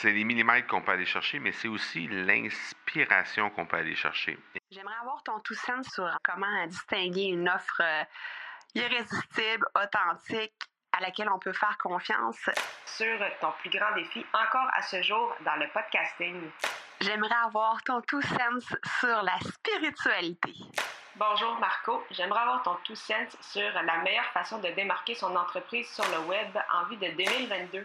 C'est les millimètres qu'on peut aller chercher, mais c'est aussi l'inspiration qu'on peut aller chercher. J'aimerais avoir ton tout sens sur comment distinguer une offre euh, irrésistible, authentique, à laquelle on peut faire confiance. Sur ton plus grand défi encore à ce jour dans le podcasting. J'aimerais avoir ton tout sens sur la spiritualité. Bonjour Marco, j'aimerais avoir ton tout sens sur la meilleure façon de démarquer son entreprise sur le web en vue de 2022.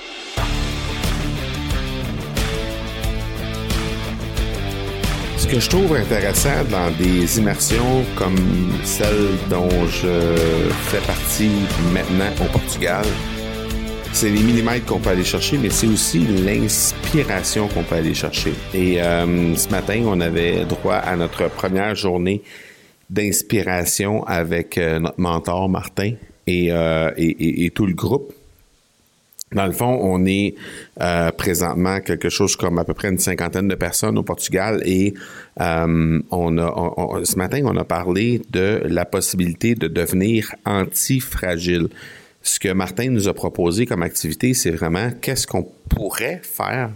Ce que je trouve intéressant dans des immersions comme celle dont je fais partie maintenant au Portugal, c'est les millimètres qu'on peut aller chercher, mais c'est aussi l'inspiration qu'on peut aller chercher. Et euh, ce matin, on avait droit à notre première journée d'inspiration avec euh, notre mentor Martin euh, et, et, tout le groupe. Dans le fond, on est euh, présentement quelque chose comme à peu près une cinquantaine de personnes au Portugal et euh, ce matin, on a parlé de la possibilité de devenir antifragile. Ce que Martin nous a proposé comme activité, c'est vraiment qu'est-ce qu'on pourrait faire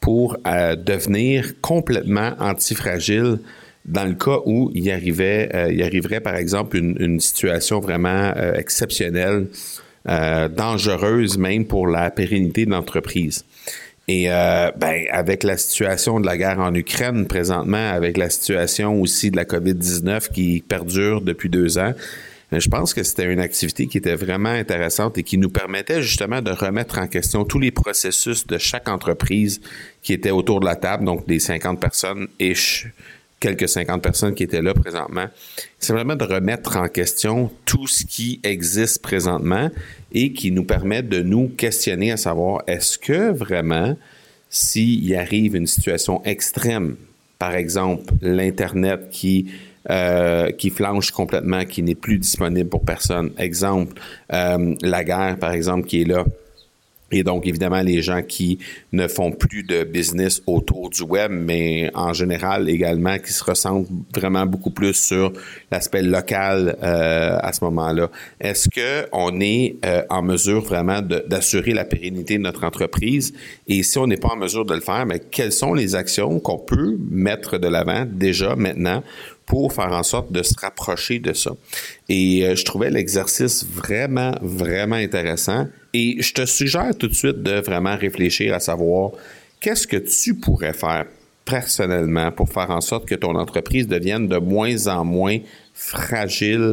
pour euh, devenir complètement antifragile dans le cas où il arrivait, il arriverait par exemple une situation vraiment exceptionnelle euh, dangereuse même pour la pérennité de l'entreprise. Et euh, ben, avec la situation de la guerre en Ukraine présentement, avec la situation aussi de la COVID-19 qui perdure depuis deux ans, euh, je pense que c'était une activité qui était vraiment intéressante et qui nous permettait justement de remettre en question tous les processus de chaque entreprise qui était autour de la table, donc des 50 personnes ish quelques 50 personnes qui étaient là présentement. C'est vraiment de remettre en question tout ce qui existe présentement et qui nous permet de nous questionner à savoir est-ce que vraiment, s'il arrive une situation extrême, par exemple l'Internet qui euh, qui flanche complètement, qui n'est plus disponible pour personne. Exemple, euh, la guerre, par exemple, qui est là. Et donc, évidemment, les gens qui ne font plus de business autour du web, mais en général également, qui se ressentent vraiment beaucoup plus sur l'aspect local euh, à ce moment-là. Est-ce que on est euh, en mesure vraiment d'assurer la pérennité de notre entreprise? Et si on n'est pas en mesure de le faire, mais quelles sont les actions qu'on peut mettre de l'avant déjà maintenant pour faire en sorte de se rapprocher de ça. Et euh, je trouvais l'exercice vraiment, vraiment intéressant. Et je te suggère tout de suite de vraiment réfléchir à savoir qu'est-ce que tu pourrais faire personnellement pour faire en sorte que ton entreprise devienne de moins en moins fragile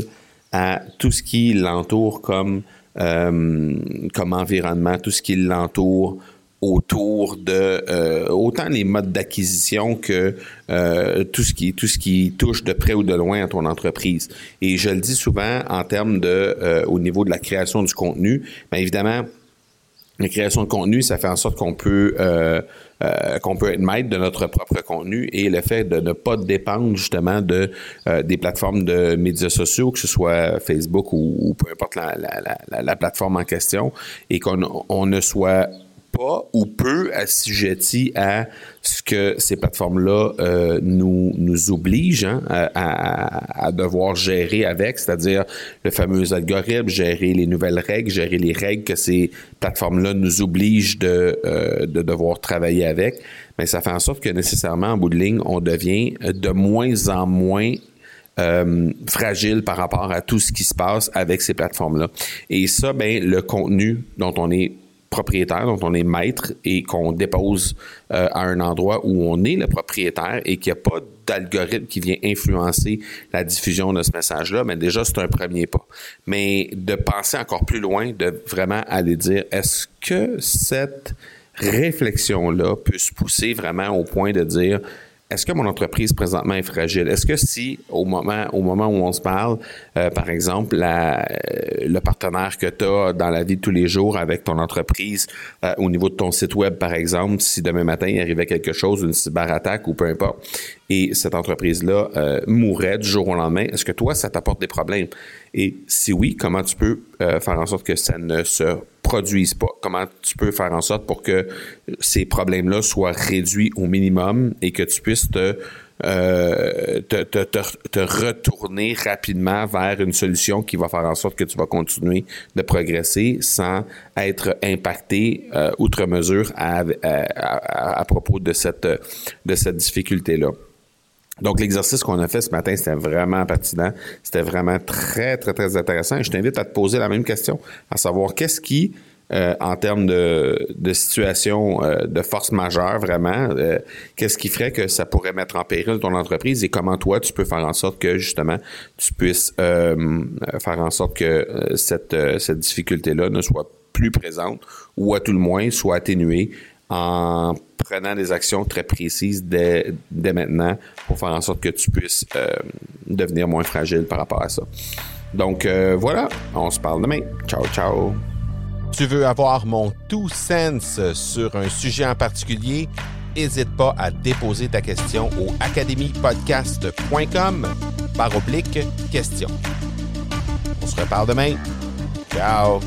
à tout ce qui l'entoure comme, euh, comme environnement, tout ce qui l'entoure autour de euh, autant les modes d'acquisition que euh, tout ce qui tout ce qui touche de près ou de loin à ton entreprise. Et je le dis souvent en termes de euh, au niveau de la création du contenu, bien évidemment la création de contenu, ça fait en sorte qu'on peut qu'on peut être maître de notre propre contenu et le fait de ne pas dépendre justement de des plateformes de médias sociaux, que ce soit Facebook ou, peu importe la, la, la, plateforme en question, et qu'on on ne soit pas ou peu assujettis à ce que ces plateformes-là euh, nous, nous obligent hein, à, devoir gérer avec, c'est-à-dire le fameux algorithme, gérer les nouvelles règles, gérer les règles que ces plateformes-là nous obligent de, euh, de devoir travailler avec. Mais ça fait en sorte que nécessairement, en bout de ligne, on devient de moins en moins euh, fragile par rapport à tout ce qui se passe avec ces plateformes-là. Et ça, ben, le contenu dont on est propriétaire, dont on est maître et qu'on dépose euh, à un endroit où on est le propriétaire et qu'il n'y a pas d'algorithme qui vient influencer la diffusion de ce message-là, mais déjà, c'est un premier pas. Mais de penser encore plus loin, de vraiment aller dire, est-ce que cette réflexion-là peut se pousser vraiment au point de dire, est-ce que mon entreprise présentement est fragile? Est-ce que si, au moment, au moment où on se parle, euh, par exemple, la, euh, le partenaire que tu as dans la vie de tous les jours avec ton entreprise, euh, au niveau de ton site web, par exemple, si demain matin il arrivait quelque chose, une cyberattaque ou peu importe, et cette entreprise-là mourrait du jour au lendemain, est-ce que toi, ça t'apporte des problèmes? Et si oui, comment tu peux faire en sorte que ça ne se Comment tu peux faire en sorte pour que ces problèmes-là soient réduits au minimum et que tu puisses te, euh, te, retourner rapidement vers une solution qui va faire en sorte que tu vas continuer de progresser sans être impacté euh, outre mesure à, à, à, propos de cette, de cette difficulté-là. Donc, l'exercice qu'on a fait ce matin, c'était vraiment pertinent. C'était vraiment très, très, très intéressant. Et je t'invite à te poser la même question, à savoir qu'est-ce qui, euh, en termes de, de situation euh, de force majeure, vraiment, euh, qu'est-ce qui ferait que ça pourrait mettre en péril ton entreprise et comment toi, tu peux faire en sorte que, justement, tu puisses faire en sorte que cette, cette difficulté-là ne soit plus présente ou à tout le moins soit atténuée en prenant des actions très précises dès, dès maintenant pour faire en sorte que tu puisses euh, devenir moins fragile par rapport à ça. Donc euh, voilà, on se parle demain. Ciao, ciao. Tu veux avoir mon tout sens sur un sujet en particulier? N'hésite pas à déposer ta question au academypodcast.com par oblique question. On se reparle demain. Ciao!